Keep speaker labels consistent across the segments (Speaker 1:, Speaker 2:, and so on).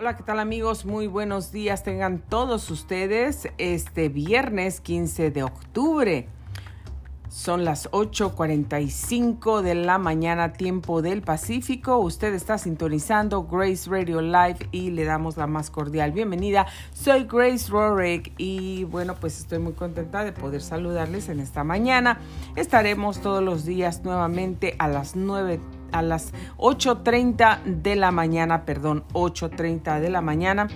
Speaker 1: Hola, ¿qué tal amigos? Muy buenos días tengan todos ustedes este viernes 15 de octubre. Son las 8.45 de la mañana, tiempo del Pacífico. Usted está sintonizando Grace Radio Live y le damos la más cordial bienvenida. Soy Grace Rorick y bueno, pues estoy muy contenta de poder saludarles en esta mañana. Estaremos todos los días nuevamente a las 9 a las 8.30 de la mañana, perdón, 8.30 de la mañana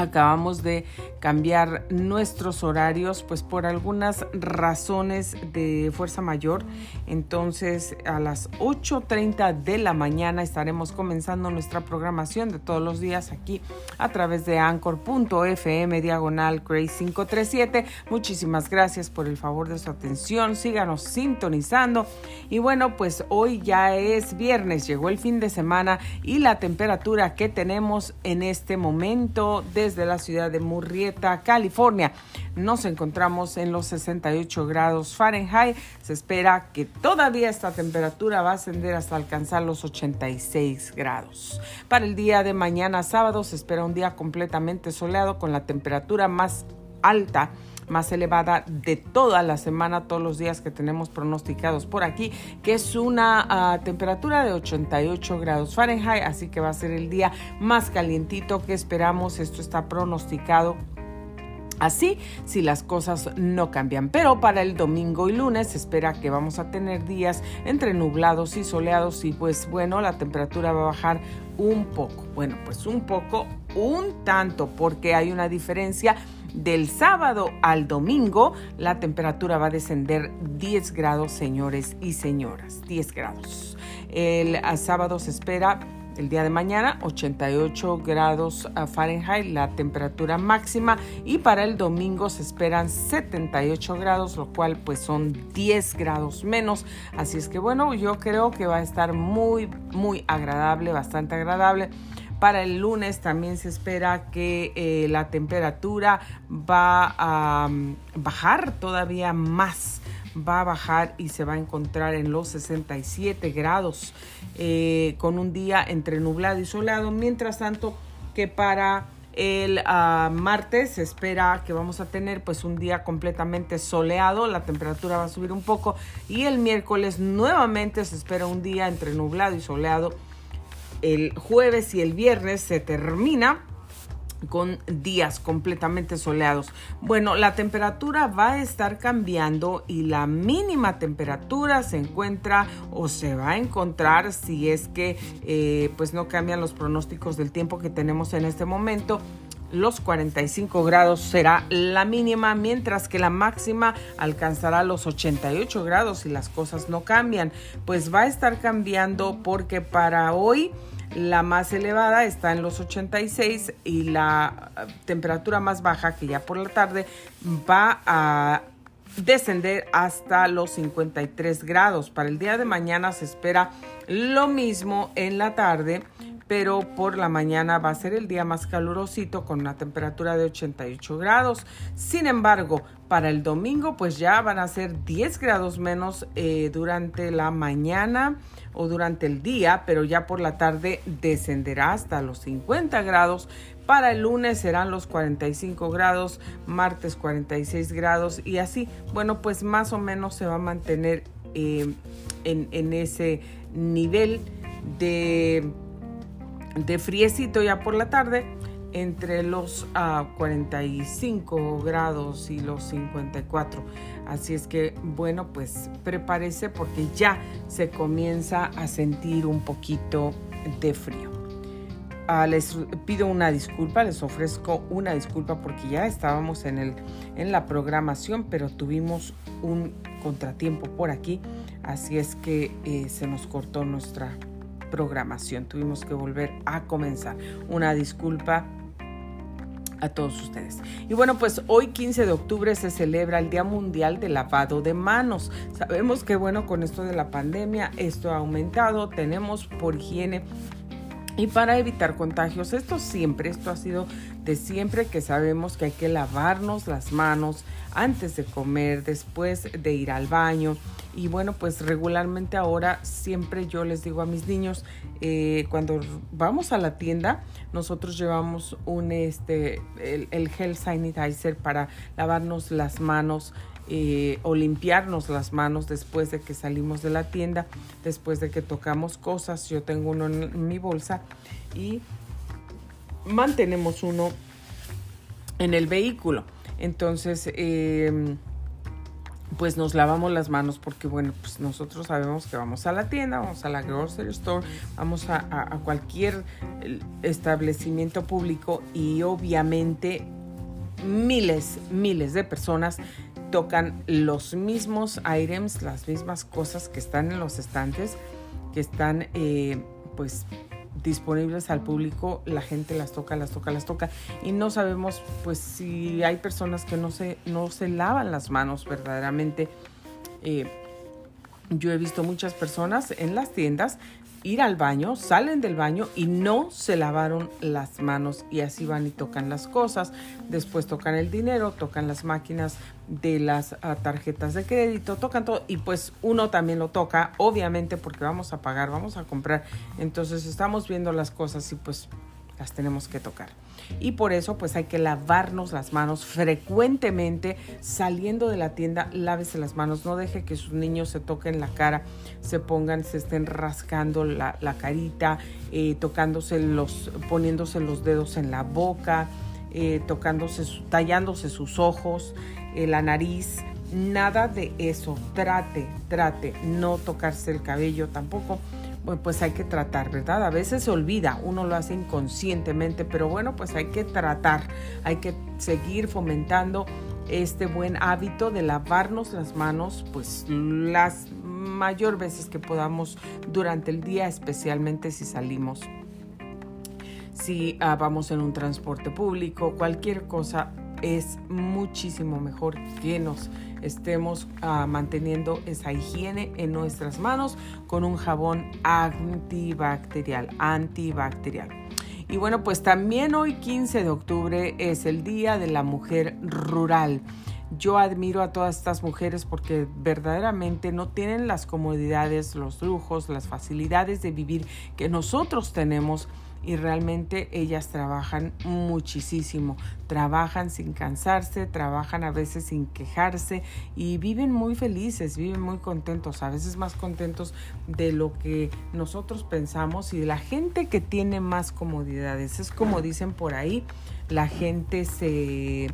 Speaker 1: acabamos de cambiar nuestros horarios pues por algunas razones de fuerza mayor. Entonces a las 8.30 de la mañana estaremos comenzando nuestra programación de todos los días aquí a través de anchor.fm diagonal grace 537 muchísimas gracias por el favor de su atención. Síganos sintonizando. Y bueno pues hoy ya es viernes llegó el fin de semana y la temperatura que tenemos en este momento de de la ciudad de Murrieta, California. Nos encontramos en los 68 grados Fahrenheit. Se espera que todavía esta temperatura va a ascender hasta alcanzar los 86 grados. Para el día de mañana sábado se espera un día completamente soleado con la temperatura más alta más elevada de toda la semana, todos los días que tenemos pronosticados por aquí, que es una ah, temperatura de 88 grados Fahrenheit, así que va a ser el día más calientito que esperamos. Esto está pronosticado Así si las cosas no cambian. Pero para el domingo y lunes se espera que vamos a tener días entre nublados y soleados y pues bueno, la temperatura va a bajar un poco. Bueno, pues un poco, un tanto, porque hay una diferencia del sábado al domingo, la temperatura va a descender 10 grados, señores y señoras. 10 grados. El sábado se espera el día de mañana 88 grados Fahrenheit la temperatura máxima y para el domingo se esperan 78 grados lo cual pues son 10 grados menos así es que bueno yo creo que va a estar muy muy agradable bastante agradable para el lunes también se espera que eh, la temperatura va a mm, bajar todavía más va a bajar y se va a encontrar en los 67 grados eh, con un día entre nublado y soleado. Mientras tanto que para el ah, martes se espera que vamos a tener pues un día completamente soleado, la temperatura va a subir un poco y el miércoles nuevamente se espera un día entre nublado y soleado el jueves y el viernes se termina con días completamente soleados. Bueno, la temperatura va a estar cambiando y la mínima temperatura se encuentra o se va a encontrar si es que eh, pues no cambian los pronósticos del tiempo que tenemos en este momento los 45 grados será la mínima, mientras que la máxima alcanzará los 88 grados si las cosas no cambian. Pues va a estar cambiando porque para hoy la más elevada está en los 86 y la eh, temperatura más baja, que ya por la tarde va a descender hasta los 53 grados. Para el día de mañana se espera lo mismo en la tarde, pero por la mañana va a ser el día más calurosito con una temperatura de 88 grados. Sin embargo, para el domingo pues ya van a ser 10 grados menos eh, durante la mañana o durante el día, pero ya por la tarde descenderá hasta los 50 grados. Para el lunes serán los 45 grados, martes 46 grados y así, bueno, pues más o menos se va a mantener eh, en, ese nivel de, de friecito ya por la tarde entre los 45 ah, grados y los 54. Así es que, bueno, pues prepárese porque ya se comienza a sentir un poquito de frío. Ah, les pido una disculpa, les ofrezco una disculpa porque ya estábamos en, el, en la programación, pero tuvimos un contratiempo por aquí, así es que eh, se nos cortó nuestra programación, tuvimos que volver a comenzar. Una disculpa a todos ustedes. Y bueno, pues hoy 15 de octubre se celebra el Día Mundial del Lavado de Manos. Sabemos que bueno, con esto de la pandemia esto ha aumentado, tenemos por higiene Y para evitar contagios, esto siempre, esto ha sido de siempre que sabemos que hay que lavarnos las manos antes de comer, después de ir al baño. Y bueno, pues regularmente ahora siempre yo les digo a mis niños, eh, cuando vamos a la tienda, nosotros llevamos un este el, el gel sanitizer para lavarnos las manos eh, o limpiarnos las manos después de que salimos de la tienda, después de que tocamos cosas. Yo tengo uno en mi bolsa y mantenemos uno en el vehículo. Entonces, em, pues nos lavamos las manos porque, bueno, pues nosotros sabemos que vamos a la tienda, vamos a la grocery store, vamos a, a cualquier establecimiento público y obviamente miles, miles de personas tocan los mismos items, las mismas cosas que están en los estantes, que están eh, pues disponibles al público, la gente las toca, las toca, las toca y no sabemos pues si hay personas que no se, no se lavan las manos verdaderamente. Eh, yo he visto muchas personas en las tiendas ir al baño, salen del baño y no se lavaron las manos y así van y tocan las cosas. Después tocan el dinero, tocan las máquinas de las ah, tarjetas de crédito, tocan todo y pues uno también lo toca, obviamente porque vamos a pagar, vamos a comprar. Entonces estamos viendo las cosas y pues las tenemos que tocar. Y por eso pues hay que lavarnos las manos frecuentemente saliendo de la tienda, lávese las manos, no deje que sus niños se toquen la cara, se pongan, se estén rascando la, carita, eh, tocándose los, poniéndose los dedos en la boca, eh, tocándose, tallándose sus ojos, eh, la nariz, nada de eso, trate, trate, no tocarse el cabello tampoco pues hay que tratar, ¿verdad? A veces se olvida, uno lo hace inconscientemente, pero bueno, pues hay que tratar, hay que seguir fomentando este buen hábito de lavarnos las manos, pues las mayor veces que podamos durante el día, especialmente si salimos. Si ah, vamos en un transporte público, cualquier cosa es muchísimo mejor que nos estemos ah, manteniendo esa higiene en nuestras manos con un jabón antibacterial, antibacterial. Y bueno, pues también hoy 15 de octubre es el Día de la Mujer Rural. Yo admiro a todas estas mujeres porque verdaderamente no tienen las comodidades, los lujos, las facilidades de vivir que nosotros tenemos y realmente ellas trabajan muchísimo, trabajan sin cansarse, trabajan a veces sin quejarse y viven muy felices, viven muy contentos, a veces más contentos de lo que nosotros pensamos y de la gente que tiene más comodidades. Es como dicen por ahí, la gente se,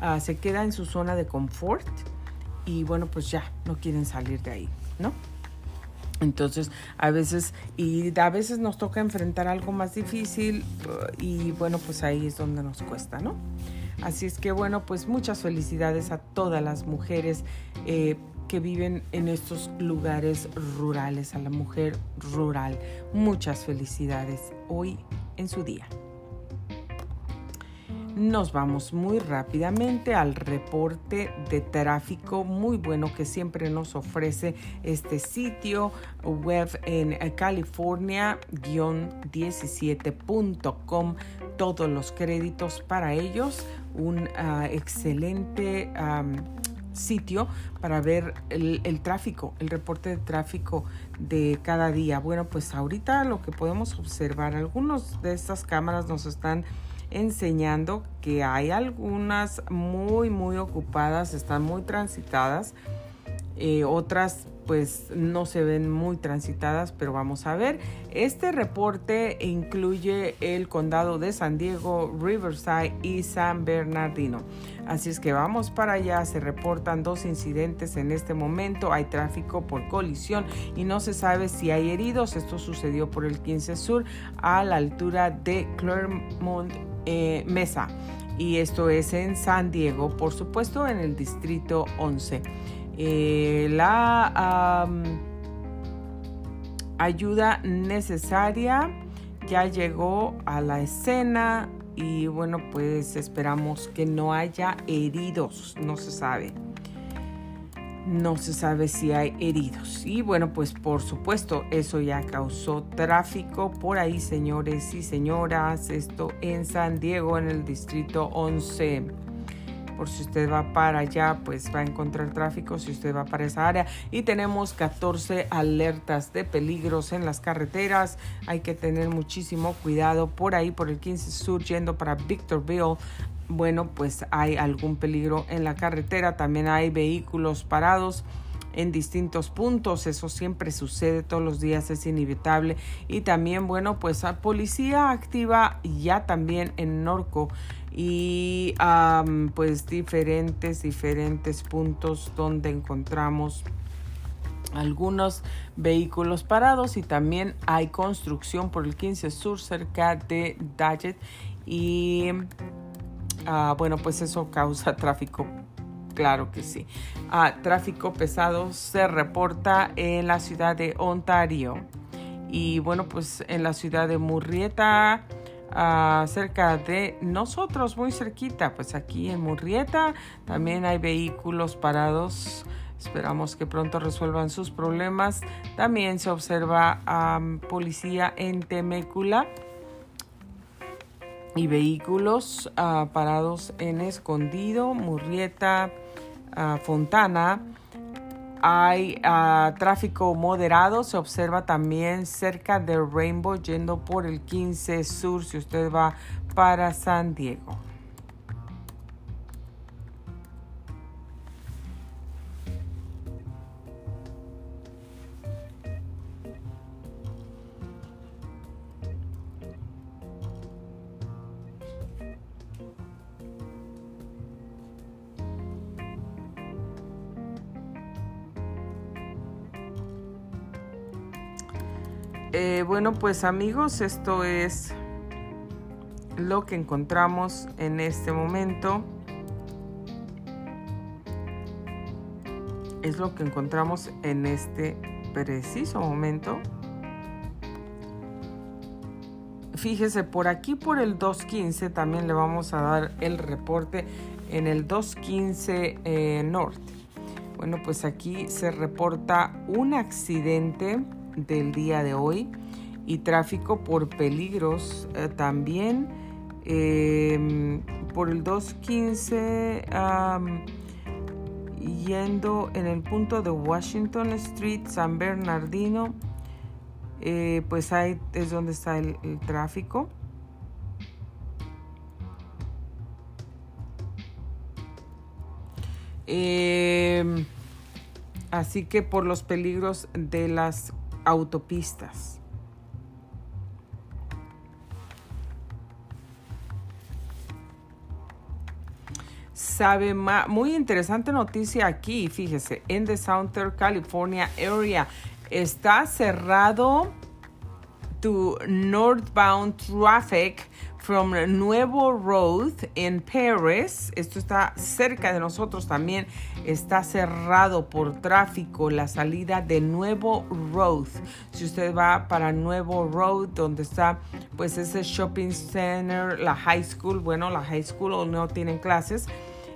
Speaker 1: ah, se queda en su zona de confort y bueno, pues ya no quieren salir de ahí, ¿no? Entonces, a veces, y a veces nos toca enfrentar algo más difícil y bueno, pues ahí es donde nos cuesta, ¿no? Así es que bueno, pues muchas felicidades a todas las mujeres eh, que viven en estos lugares rurales, a la mujer rural. Muchas felicidades hoy en su día. Nos vamos muy rápidamente al reporte de tráfico muy bueno que siempre nos ofrece este sitio web en california-17.com. Todos los créditos para ellos. Un ah, excelente sitio para ver el, el, tráfico, el reporte de tráfico de cada día. Bueno, pues ahorita lo que podemos observar, algunos de estas cámaras nos están enseñando que hay algunas muy, muy ocupadas, están muy transitadas, eh, otras pues no se ven muy transitadas, pero vamos a ver. Este reporte incluye el condado de San Diego, Riverside y San Bernardino. Así es que vamos para allá, se reportan dos incidentes en este momento, hay tráfico por colisión y no se sabe si hay heridos. Esto sucedió por el 15 Sur a la altura de Claremont eh, Mesa. Y esto es en San Diego, por supuesto, en el distrito 11. Eh, la ayuda necesaria ya llegó a la escena y bueno, pues esperamos que no haya heridos, no se sabe. No se sabe si hay heridos. Y bueno, pues por supuesto, eso ya causó tráfico por ahí, señores y señoras. Esto en San Diego, en el distrito 11 por si usted va para allá, pues va a encontrar tráfico si usted va para esa área. Y tenemos 14 alertas de peligros en las carreteras. Hay que tener muchísimo cuidado por ahí, por el 15 Sur, yendo para Victorville. Bueno, pues hay algún peligro en la carretera. También hay vehículos parados en distintos puntos. Eso siempre sucede todos los días, es inevitable. Y también, bueno, pues a policía activa ya también en Norco y pues diferentes, diferentes puntos donde encontramos algunos vehículos parados y también hay construcción por el 15 Sur cerca de Dajet y ah, bueno pues eso causa tráfico claro que sí ah, tráfico pesado se reporta en la ciudad de Ontario y bueno pues en la ciudad de Murrieta cerca de nosotros, muy cerquita, pues aquí en Murrieta también hay vehículos parados. Esperamos que pronto resuelvan sus problemas. También se observa a policía en Temécula y vehículos ah, parados en Escondido, Murrieta, ah, Fontana hay ah, tráfico moderado, se observa también cerca de Rainbow yendo por el 15 Sur si usted va para San Diego. Eh, bueno, pues amigos, esto es lo que encontramos en este momento. Es lo que encontramos en este preciso momento. Fíjese, por aquí por el 215 también le vamos a dar el reporte en el 215 eh, norte. Bueno, pues aquí se reporta un accidente del día de hoy. Y tráfico por peligros eh, también em, por el 215 yendo en el punto de Washington Street San Bernardino eh, pues ahí es donde está el, tráfico. Em, así que por los peligros de las autopistas. Sabe más, muy interesante noticia aquí, fíjese, en the Southern California area está cerrado tu northbound traffic from Nuevo Road en Paris. Esto está cerca de nosotros también. Está cerrado por tráfico la salida de Nuevo Road. Si usted va para Nuevo Road, donde está pues ese shopping center, la high school, bueno, la high school no tienen clases.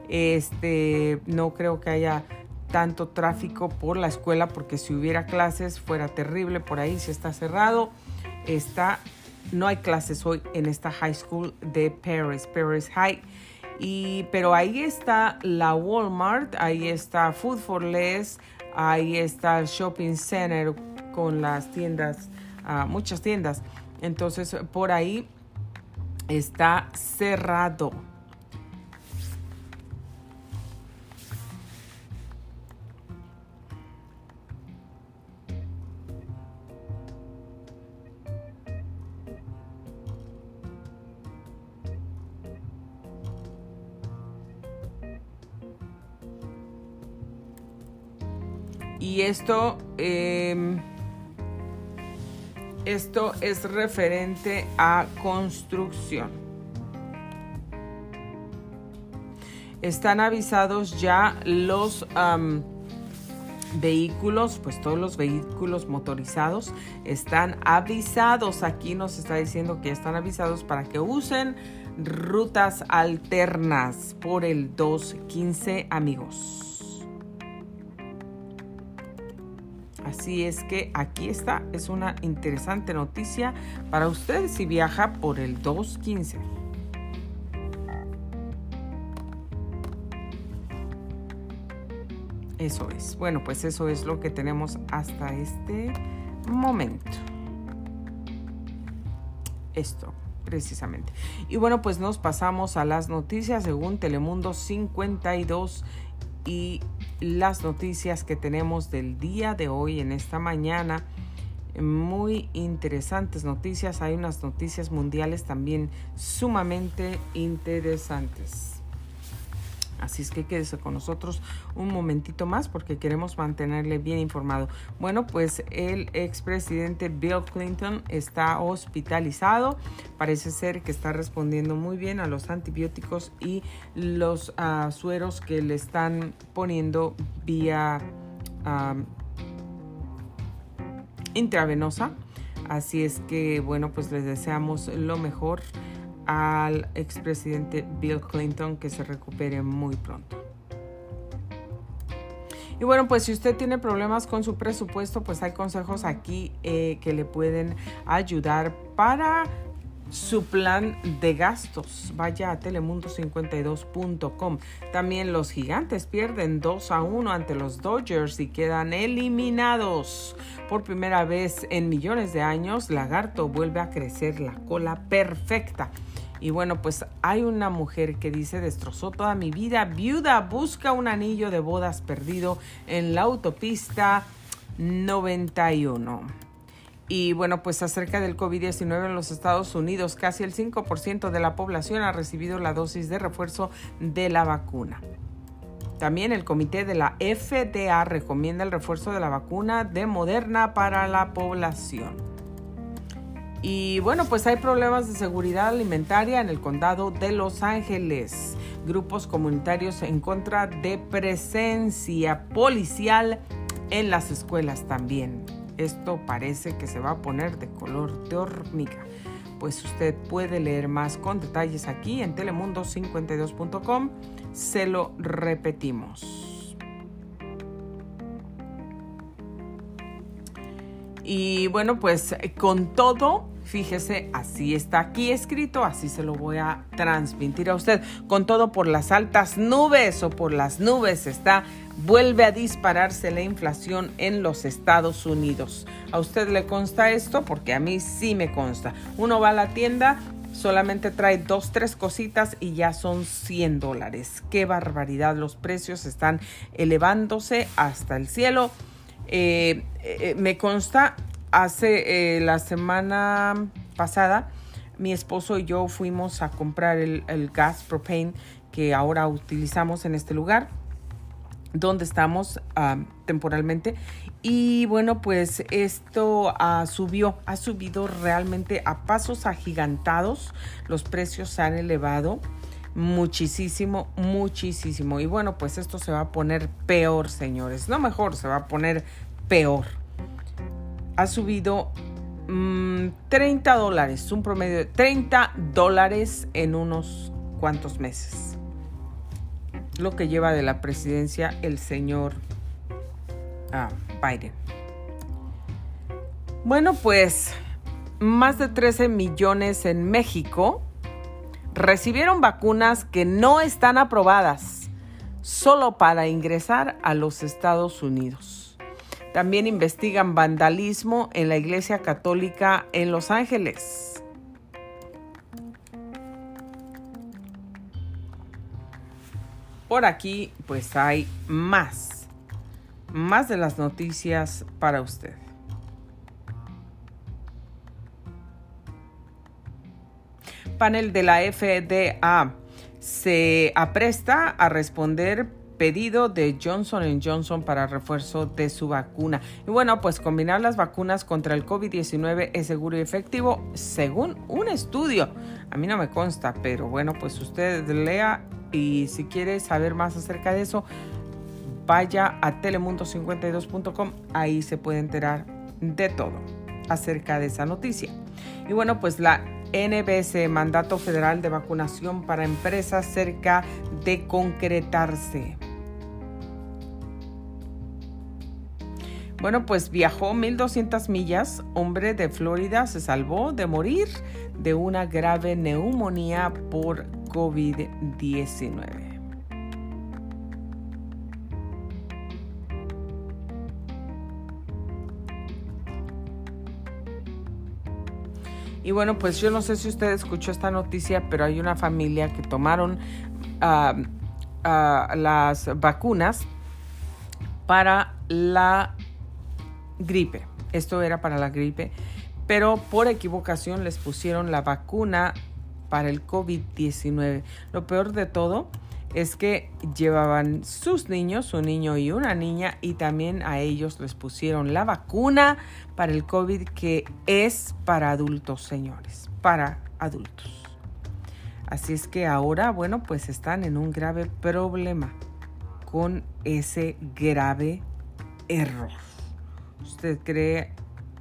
Speaker 1: Este, no creo que haya tanto tráfico por la escuela porque si hubiera clases fuera terrible por ahí si está cerrado está no hay clases hoy en esta high school de Paris, Paris High. Y, pero ahí está la Walmart, ahí está Food for Less, ahí está el shopping center con las tiendas, ah, muchas tiendas. Entonces por ahí está cerrado. Esto, em, esto es referente a construcción. Están avisados ya los vehículos, pues todos los vehículos motorizados están avisados. Aquí nos está diciendo que están avisados para que usen rutas alternas por el 215 amigos. Así es que aquí está, es una interesante noticia para usted si viaja por el 215. Eso es. Bueno, pues eso es lo que tenemos hasta este momento. Esto, precisamente. Y bueno, pues nos pasamos a las noticias según Telemundo 52 y las noticias que tenemos del día de hoy en esta mañana. Muy interesantes noticias. Hay unas noticias mundiales también sumamente interesantes. Así es que quédese con nosotros un momentito más porque queremos mantenerle bien informado. Bueno, pues el expresidente Bill Clinton está hospitalizado. Parece ser que está respondiendo muy bien a los antibióticos y los uh, sueros que le están poniendo vía intravenosa. Así es que, bueno, pues les deseamos lo mejor al expresidente Bill Clinton que se recupere muy pronto. Y bueno, pues si usted tiene problemas con su presupuesto, pues hay consejos aquí eh, que le pueden ayudar para su plan de gastos. Vaya a telemundo52.com. También los gigantes pierden 2 a 1 ante los Dodgers y quedan eliminados. Por primera vez en millones de años, Lagarto vuelve a crecer la cola perfecta. Y bueno, pues hay una mujer que dice, destrozó toda mi vida, viuda, busca un anillo de bodas perdido en la autopista 91. Y bueno, pues acerca del COVID-19 en los Estados Unidos, casi el 5% de la población ha recibido la dosis de refuerzo de la vacuna. También el comité de la FDA recomienda el refuerzo de la vacuna de Moderna para la población. Y bueno, pues hay problemas de seguridad alimentaria en el condado de Los Ángeles. Grupos comunitarios en contra de presencia policial en las escuelas también. Esto parece que se va a poner de color de hormiga. Pues usted puede leer más con detalles aquí en telemundo52.com. Se lo repetimos. Y bueno, pues con todo, Fíjese, así está aquí escrito, así se lo voy a transmitir a usted. Con todo por las altas nubes o por las nubes está, vuelve a dispararse la inflación en los Estados Unidos. ¿A usted le consta esto? Porque a mí sí me consta. Uno va a la tienda, solamente trae dos, tres cositas y ya son 100 dólares. Qué barbaridad, los precios están elevándose hasta el cielo. Eh, eh, me consta hace eh, la semana pasada, mi esposo y yo fuimos a comprar el, gas propane que ahora utilizamos en este lugar donde estamos temporalmente. Y bueno pues esto subió ha subido realmente a pasos agigantados. Los precios se han elevado muchísimo muchísimo. Y bueno pues esto se va a poner peor señores. No mejor se va a poner peor ha subido 30 mm, dólares, un promedio de 30 dólares en unos cuantos meses. Lo que lleva de la presidencia el señor ah, Biden. Bueno, pues más de 13 millones en México recibieron vacunas que no están aprobadas solo para ingresar a los Estados Unidos. También investigan vandalismo en la Iglesia Católica en Los Ángeles. Por aquí pues hay más, más de las noticias para usted. Panel de la FDA se apresta a responder pedido de Johnson Johnson para refuerzo de su vacuna. Y bueno, pues combinar las vacunas contra el COVID-19 es seguro y efectivo según un estudio. A mí no me consta, pero bueno, pues usted lea y si quiere saber más acerca de eso, vaya a telemundo52.com, ahí se puede enterar de todo acerca de esa noticia. Y bueno, pues la NBS, mandato federal de vacunación para empresas cerca de concretarse. Bueno, pues viajó 1200 millas, hombre de Florida se salvó de morir de una grave neumonía por COVID-19. Y bueno, pues yo no sé si usted escuchó esta noticia, pero hay una familia que tomaron las vacunas para la gripe. Esto era para la gripe, pero por equivocación les pusieron la vacuna para el COVID-19. Lo peor de todo es que llevaban sus niños, un niño y una niña, y también a ellos les pusieron la vacuna para el COVID que es para adultos, señores, para adultos. Así es que ahora, bueno, pues están en un grave problema con ese grave error. ¿Usted cree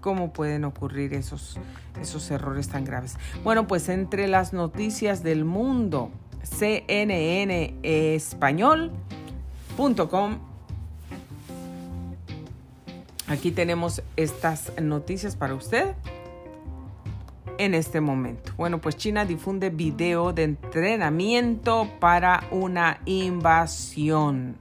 Speaker 1: cómo pueden ocurrir esos, esos errores tan graves? Bueno, pues entre las noticias del mundo, cnnespañol.com. Aquí tenemos estas noticias para usted en este momento. Bueno, pues China difunde video de entrenamiento para una invasión.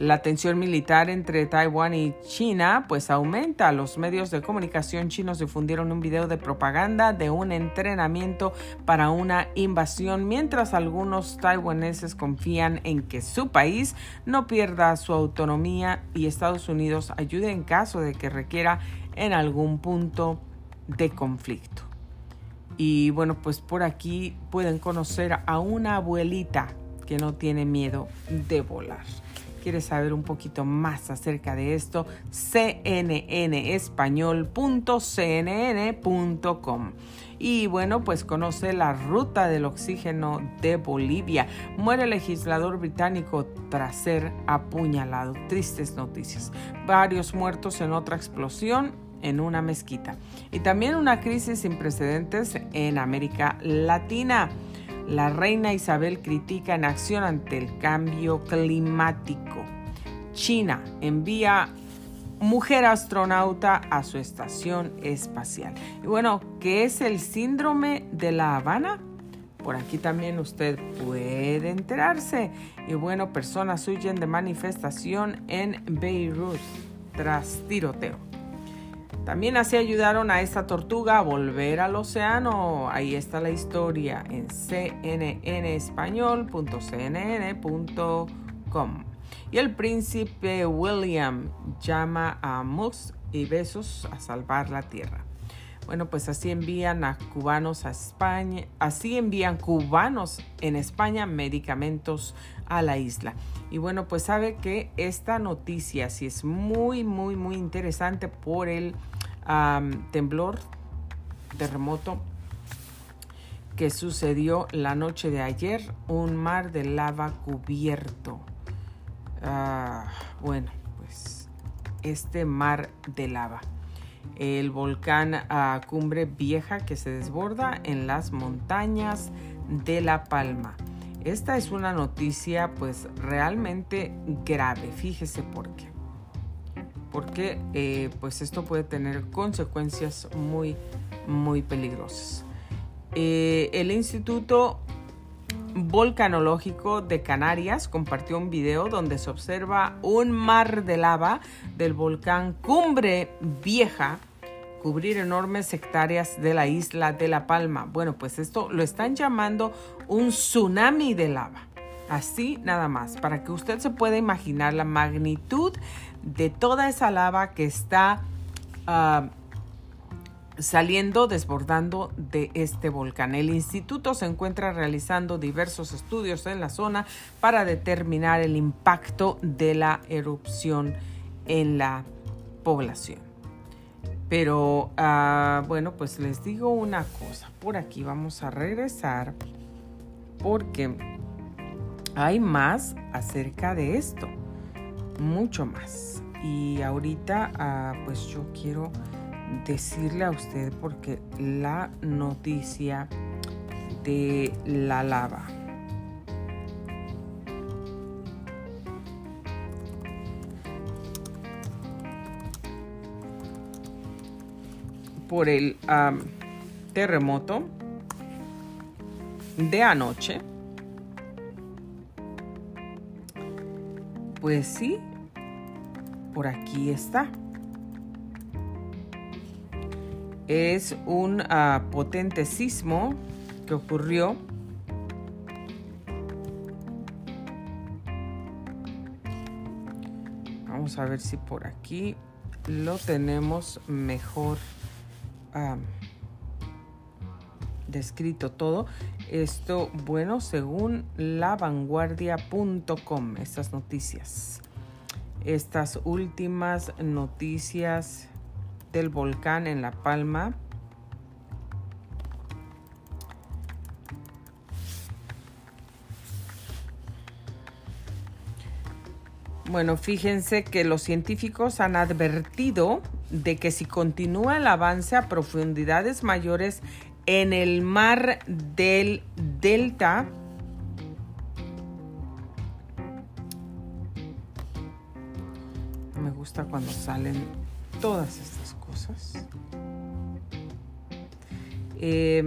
Speaker 1: La tensión militar entre Taiwán y China pues aumenta. Los medios de comunicación chinos difundieron un video de propaganda de un entrenamiento para una invasión, mientras algunos taiwaneses confían en que su país no pierda su autonomía y Estados Unidos ayude en caso de que requiera en algún punto de conflicto. Y bueno, pues por aquí pueden conocer a una abuelita que no tiene miedo de volar quieres saber un poquito más acerca de esto, cnnespañol.cnn.com. Y bueno, pues conoce la ruta del oxígeno de Bolivia. Muere el legislador británico tras ser apuñalado. Tristes noticias. Varios muertos en otra explosión en una mezquita. Y también una crisis sin precedentes en América Latina. La reina Isabel critica en acción ante el cambio climático. China envía mujer astronauta a su estación espacial. Y bueno, ¿qué es el síndrome de La Habana? Por aquí también usted puede enterarse. Y bueno, personas huyen de manifestación en Beirut tras tiroteo. También así ayudaron a esta tortuga a volver al océano. Ahí está la historia en cnnespañol.cnn.com. Y el príncipe William llama a Mus y Besos a salvar la tierra. Bueno, pues así envían a cubanos a España, así envían cubanos en España medicamentos a la isla. Y bueno, pues sabe que esta noticia sí es muy, muy, muy interesante por el temblor, terremoto que sucedió la noche de ayer, un mar de lava cubierto. Ah, bueno, pues este mar de lava. El volcán a Cumbre Vieja que se desborda en las montañas de La Palma. Esta es una noticia pues realmente grave, fíjese por qué porque eh, pues esto puede tener consecuencias muy, muy peligrosas. Eh, el Instituto Volcanológico de Canarias compartió un video donde se observa un mar de lava del volcán Cumbre Vieja cubrir enormes hectáreas de la isla de La Palma. Bueno, pues esto lo están llamando un tsunami de lava. Así nada más, para que usted se pueda imaginar la magnitud de toda esa lava que está ah, saliendo, desbordando de este volcán. El instituto se encuentra realizando diversos estudios en la zona para determinar el impacto de la erupción en la población. Pero ah, bueno, pues les digo una cosa, por aquí vamos a regresar porque hay más acerca de esto, mucho más. Y ahorita ah, pues yo quiero decirle a usted porque la noticia de la lava. por el terremoto de anoche, pues sí, por aquí está. Es un ah, potente sismo que ocurrió Vamos a ver si por aquí lo tenemos mejor descrito todo. Esto, bueno, según lavanguardia.com, estas noticias. Estas últimas noticias del volcán en La Palma. Bueno, fíjense que los científicos han advertido de que si continúa el avance a profundidades mayores en el mar del Delta, me gusta cuando salen todas estas cosas. Eh,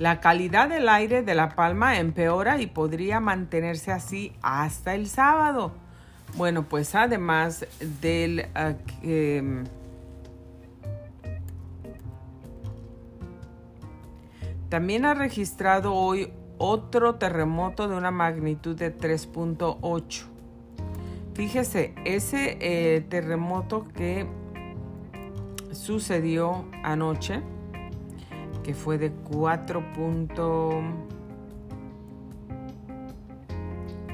Speaker 1: La calidad del aire de La Palma empeora y podría mantenerse así hasta el sábado. Bueno, pues además del... Ah, em, también ha registrado hoy otro terremoto de una magnitud de 3.8. Fíjese, ese eh, terremoto que sucedió anoche fue de 4.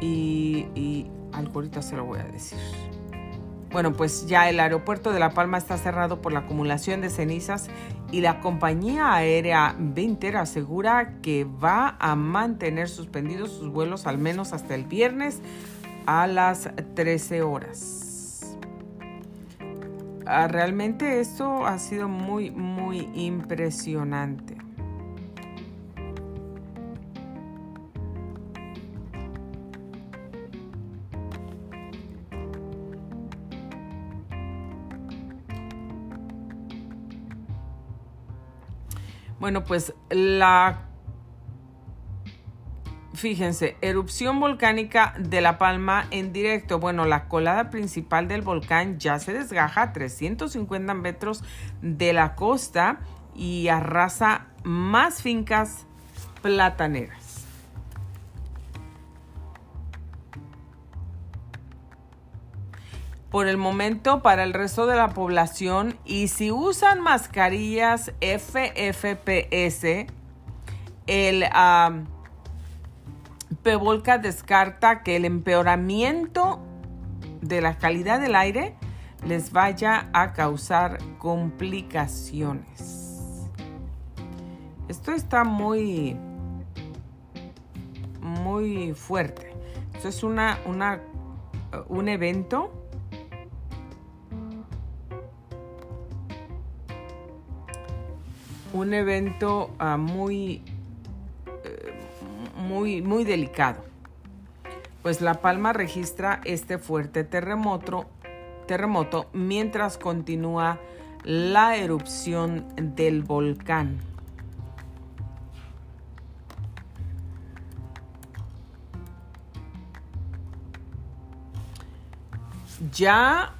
Speaker 1: Y, y algo ahorita se lo voy a decir. Bueno, pues ya el aeropuerto de La Palma está cerrado por la acumulación de cenizas y la compañía aérea Vinter asegura que va a mantener suspendidos sus vuelos al menos hasta el viernes a las 13 horas. Ah, realmente esto ha sido muy, muy impresionante. Bueno, pues la Fíjense, erupción volcánica de La Palma en directo. Bueno, la colada principal del volcán ya se desgaja a 350 metros de la costa y arrasa más fincas plataneras. Por el momento, para el resto de la población, y si usan mascarillas FFPS, el... Ah, Pevolca descarta que el empeoramiento de la calidad del aire les vaya a causar complicaciones. Esto está muy, muy fuerte. Esto es una, una, un evento un evento uh, muy muy, muy delicado. Pues La Palma registra este fuerte terremoto, terremoto mientras continúa la erupción del volcán. Ya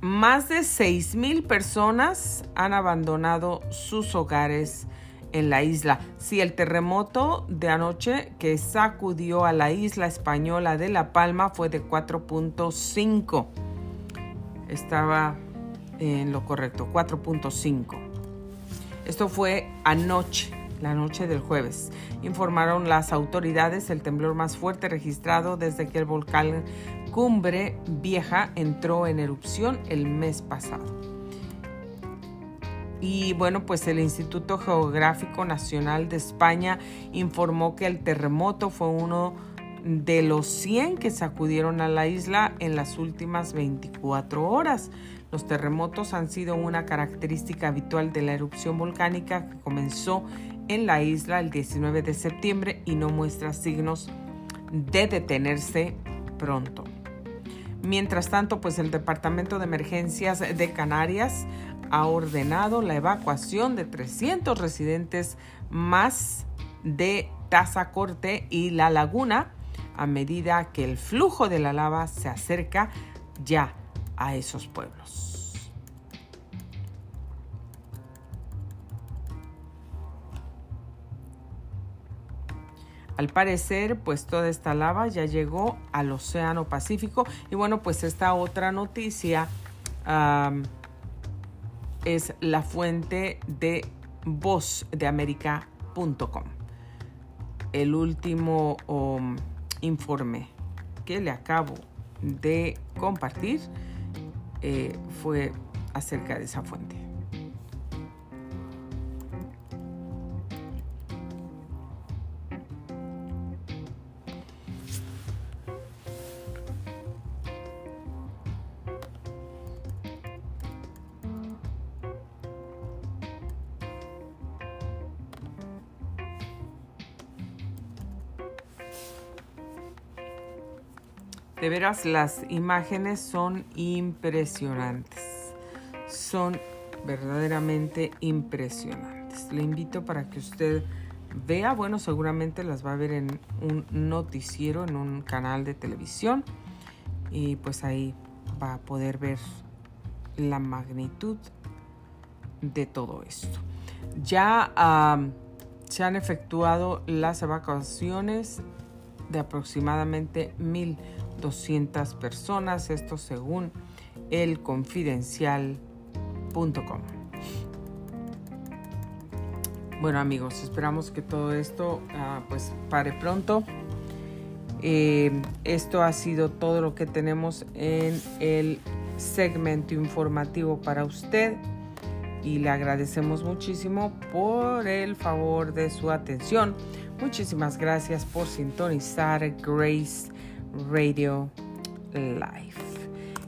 Speaker 1: más de 6.000 personas han abandonado sus hogares en la isla. Si el terremoto de anoche que sacudió a la isla española de La Palma fue de 4.5. Estaba en lo correcto, 4.5. Esto fue anoche, la noche del jueves. Informaron las autoridades el temblor más fuerte registrado desde que el volcán Cumbre Vieja entró en erupción el mes pasado. Y bueno, pues el Instituto Geográfico Nacional de España informó que el terremoto fue uno de los 100 que sacudieron a la isla en las últimas 24 horas. Los terremotos han sido una característica habitual de la erupción volcánica que comenzó en la isla el 19 de septiembre y no muestra signos de detenerse pronto. Mientras tanto, pues el Departamento de Emergencias de Canarias ha ordenado la evacuación de 300 residentes más de Tazacorte y La Laguna a medida que el flujo de la lava se acerca ya a esos pueblos. Al parecer, pues toda esta lava ya llegó al Océano Pacífico. Y bueno, pues esta otra noticia es la fuente de voz. El último um, informe que le acabo de compartir eh, fue acerca de esa fuente. Las imágenes son impresionantes. Son verdaderamente impresionantes. Le invito para que usted vea, bueno, seguramente las va a ver en un noticiero, en un canal de televisión. Y pues ahí va a poder ver la magnitud de todo esto. Ya se han efectuado las evacuaciones de aproximadamente mil 200 personas, esto según elconfidencial.com. Bueno amigos, esperamos que todo esto ah, pues pare pronto. Eh, esto ha sido todo lo que tenemos en el segmento informativo para usted y le agradecemos muchísimo por el favor de su atención. Muchísimas gracias por sintonizar Grace Radio Live.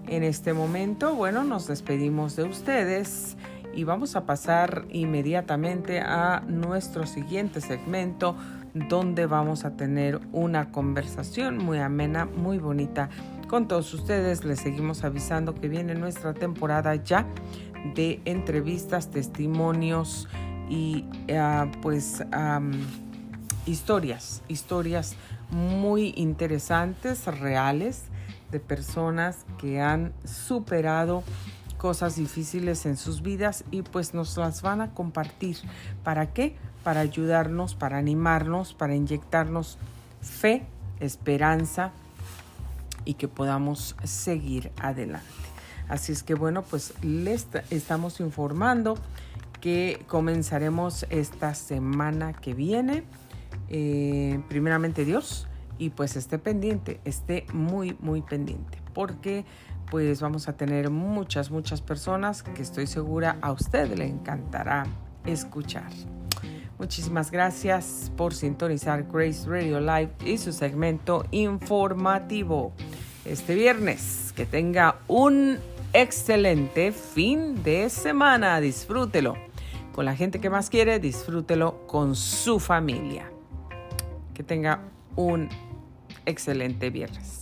Speaker 1: En este momento, bueno, nos despedimos de ustedes y vamos a pasar inmediatamente a nuestro siguiente segmento donde vamos a tener una conversación muy amena, muy bonita con todos ustedes. Les seguimos avisando que viene nuestra temporada ya de entrevistas, testimonios y ah, pues historias, historias muy interesantes, reales, de personas que han superado cosas difíciles en sus vidas y pues nos las van a compartir. ¿Para qué? Para ayudarnos, para animarnos, para inyectarnos fe, esperanza y que podamos seguir adelante. Así es que bueno, pues les estamos informando que comenzaremos esta semana que viene eh, primeramente Dios, y pues esté pendiente, esté muy, muy pendiente, porque pues vamos a tener muchas, muchas personas que estoy segura a usted le encantará escuchar. Muchísimas gracias por sintonizar Grace Radio Live y su segmento informativo este viernes. Que tenga un excelente fin de semana. Disfrútelo con la gente que más quiere, disfrútelo con su familia. Que tenga un excelente viernes.